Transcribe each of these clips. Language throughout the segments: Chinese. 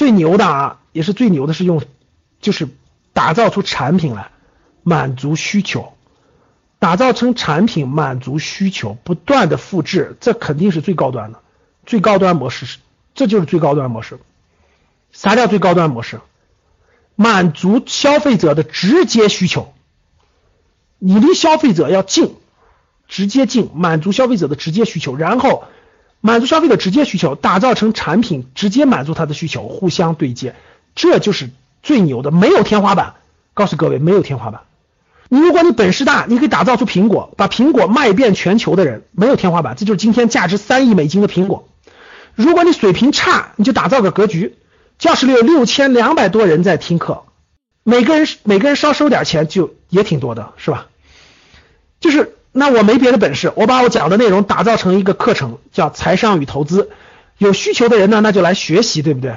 最牛的啊，也是最牛的是用，就是打造出产品来满足需求，打造成产品满足需求，不断的复制，这肯定是最高端的，最高端模式是，这就是最高端模式。啥叫最高端模式？满足消费者的直接需求，你离消费者要近，直接近，满足消费者的直接需求，然后。满足消费者直接需求，打造成产品，直接满足他的需求，互相对接，这就是最牛的，没有天花板。告诉各位，没有天花板。你如果你本事大，你可以打造出苹果，把苹果卖遍全球的人，没有天花板。这就是今天价值三亿美金的苹果。如果你水平差，你就打造个格局，教室里有六千两百多人在听课，每个人每个人稍收点钱，就也挺多的，是吧？就是。那我没别的本事，我把我讲的内容打造成一个课程，叫财商与投资。有需求的人呢，那就来学习，对不对？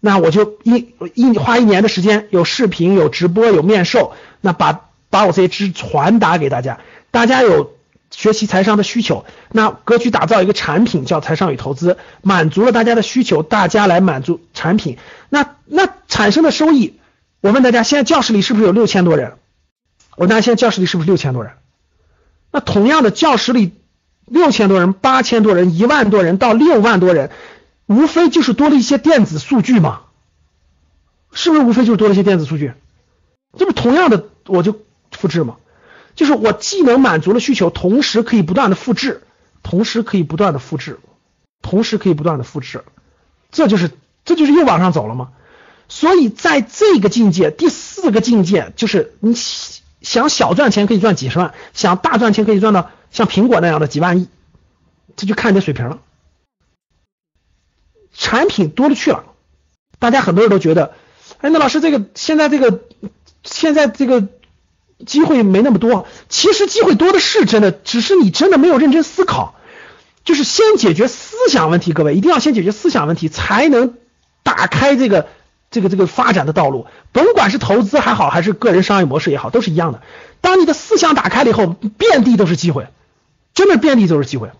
那我就一一花一年的时间，有视频，有直播，有面授，那把把我这些知识传达给大家。大家有学习财商的需求，那格局打造一个产品叫财商与投资，满足了大家的需求，大家来满足产品。那那产生的收益，我问大家，现在教室里是不是有六千多人？我问大家，现在教室里是不是六千多人？那同样的教室里六千多人、八千多人、一万多人到六万多人，无非就是多了一些电子数据嘛，是不是？无非就是多了一些电子数据，这不同样的我就复制嘛，就是我既能满足了需求，同时可以不断的复制，同时可以不断的复制，同时可以不断的复制，这就是这就是又往上走了嘛。所以在这个境界，第四个境界就是你。想小赚钱可以赚几十万，想大赚钱可以赚到像苹果那样的几万亿，这就看你的水平了。产品多了去了，大家很多人都觉得，哎，那老师这个现在这个现在这个机会没那么多，其实机会多的是真的，只是你真的没有认真思考，就是先解决思想问题，各位一定要先解决思想问题，才能打开这个。这个这个发展的道路，甭管是投资还好，还是个人商业模式也好，都是一样的。当你的思想打开了以后，遍地都是机会，真的遍地都是机会。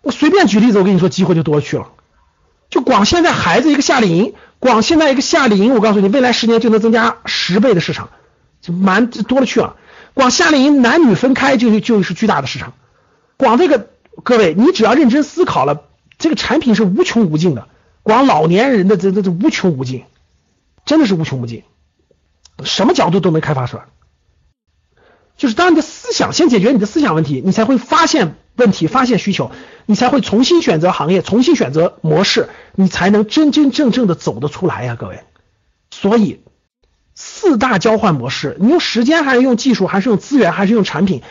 我随便举例子，我跟你说，机会就多了去了。就光现在孩子一个夏令营，光现在一个夏令营，我告诉你，未来十年就能增加十倍的市场，就蛮多了去了。光夏令营男女分开就就是巨大的市场。光这个，各位，你只要认真思考了，这个产品是无穷无尽的。光老年人的这这这无穷无尽。真的是无穷无尽，什么角度都能开发出来。就是当你的思想先解决你的思想问题，你才会发现问题，发现需求，你才会重新选择行业，重新选择模式，你才能真真正正的走得出来呀，各位。所以四大交换模式，你用时间还是用技术，还是用资源，还是用产品，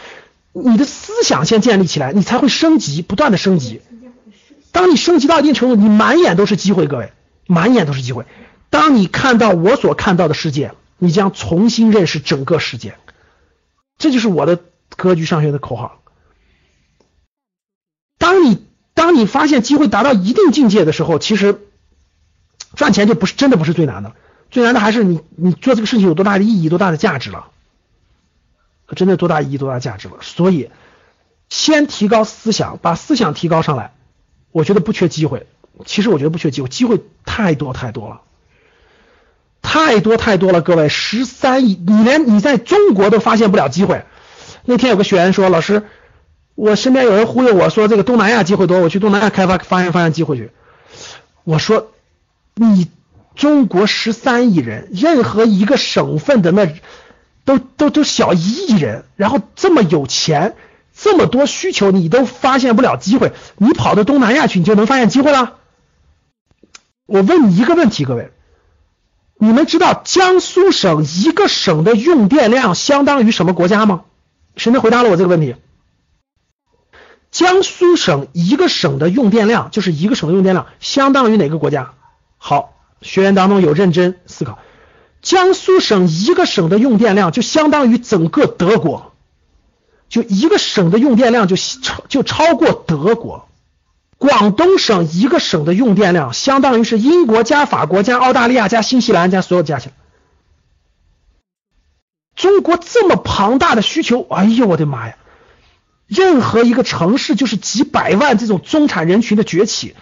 你的思想先建立起来，你才会升级，不断的升级。当你升级到一定程度，你满眼都是机会，各位，满眼都是机会。当你看到我所看到的世界，你将重新认识整个世界。这就是我的格局上学的口号。当你当你发现机会达到一定境界的时候，其实赚钱就不是真的不是最难的，最难的还是你你做这个事情有多大的意义、多大的价值了。真的多大意义、多大价值了。所以，先提高思想，把思想提高上来，我觉得不缺机会。其实我觉得不缺机会，机会太多太多了。太多太多了，各位，十三亿，你连你在中国都发现不了机会。那天有个学员说，老师，我身边有人忽悠我说这个东南亚机会多，我去东南亚开发发现发现机会去。我说，你中国十三亿人，任何一个省份的那都都都小一亿人，然后这么有钱，这么多需求，你都发现不了机会，你跑到东南亚去，你就能发现机会了？我问你一个问题，各位。你们知道江苏省一个省的用电量相当于什么国家吗？谁能回答了我这个问题？江苏省一个省的用电量就是一个省的用电量相当于哪个国家？好，学员当中有认真思考，江苏省一个省的用电量就相当于整个德国，就一个省的用电量就超就超过德国。广东省一个省的用电量相当于是英国加法国加澳大利亚加新西兰加所有加起来。中国这么庞大的需求，哎呦我的妈呀！任何一个城市就是几百万这种中产人群的崛起，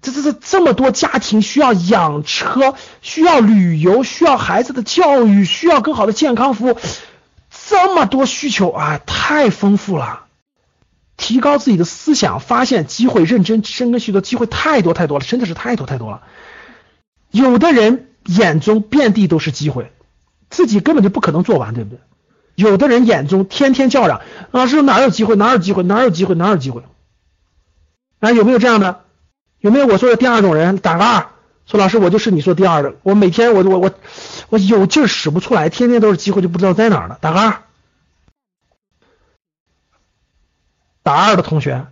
这这这这么多家庭需要养车，需要旅游，需要孩子的教育，需要更好的健康服务，这么多需求啊，太丰富了。提高自己的思想，发现机会，认真深耕，许多机会太多太多了，真的是太多太多了。有的人眼中遍地都是机会，自己根本就不可能做完，对不对？有的人眼中天天叫嚷，老师哪有机会，哪有机会，哪有机会，哪有机会？啊，有没有这样的？有没有我说的第二种人？打个二，说老师我就是你说第二的，我每天我我我我有劲使不出来，天天都是机会，就不知道在哪了。打个二。大二的同学，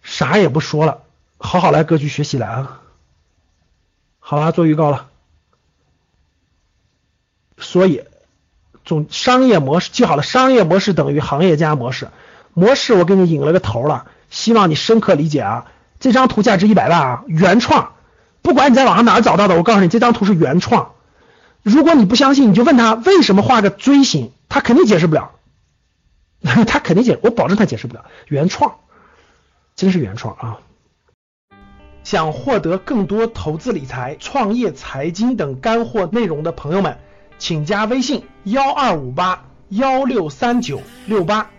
啥也不说了，好好来格局学习来啊！好了，做预告了。所以，总商业模式记好了，商业模式等于行业加模式。模式我给你引了个头了，希望你深刻理解啊！这张图价值一百万啊，原创，不管你在网上哪儿找到的，我告诉你，这张图是原创。如果你不相信，你就问他为什么画个锥形，他肯定解释不了。他肯定解，我保证他解释不了。原创，真是原创啊！想获得更多投资理财、创业、财经等干货内容的朋友们，请加微信幺二五八幺六三九六八。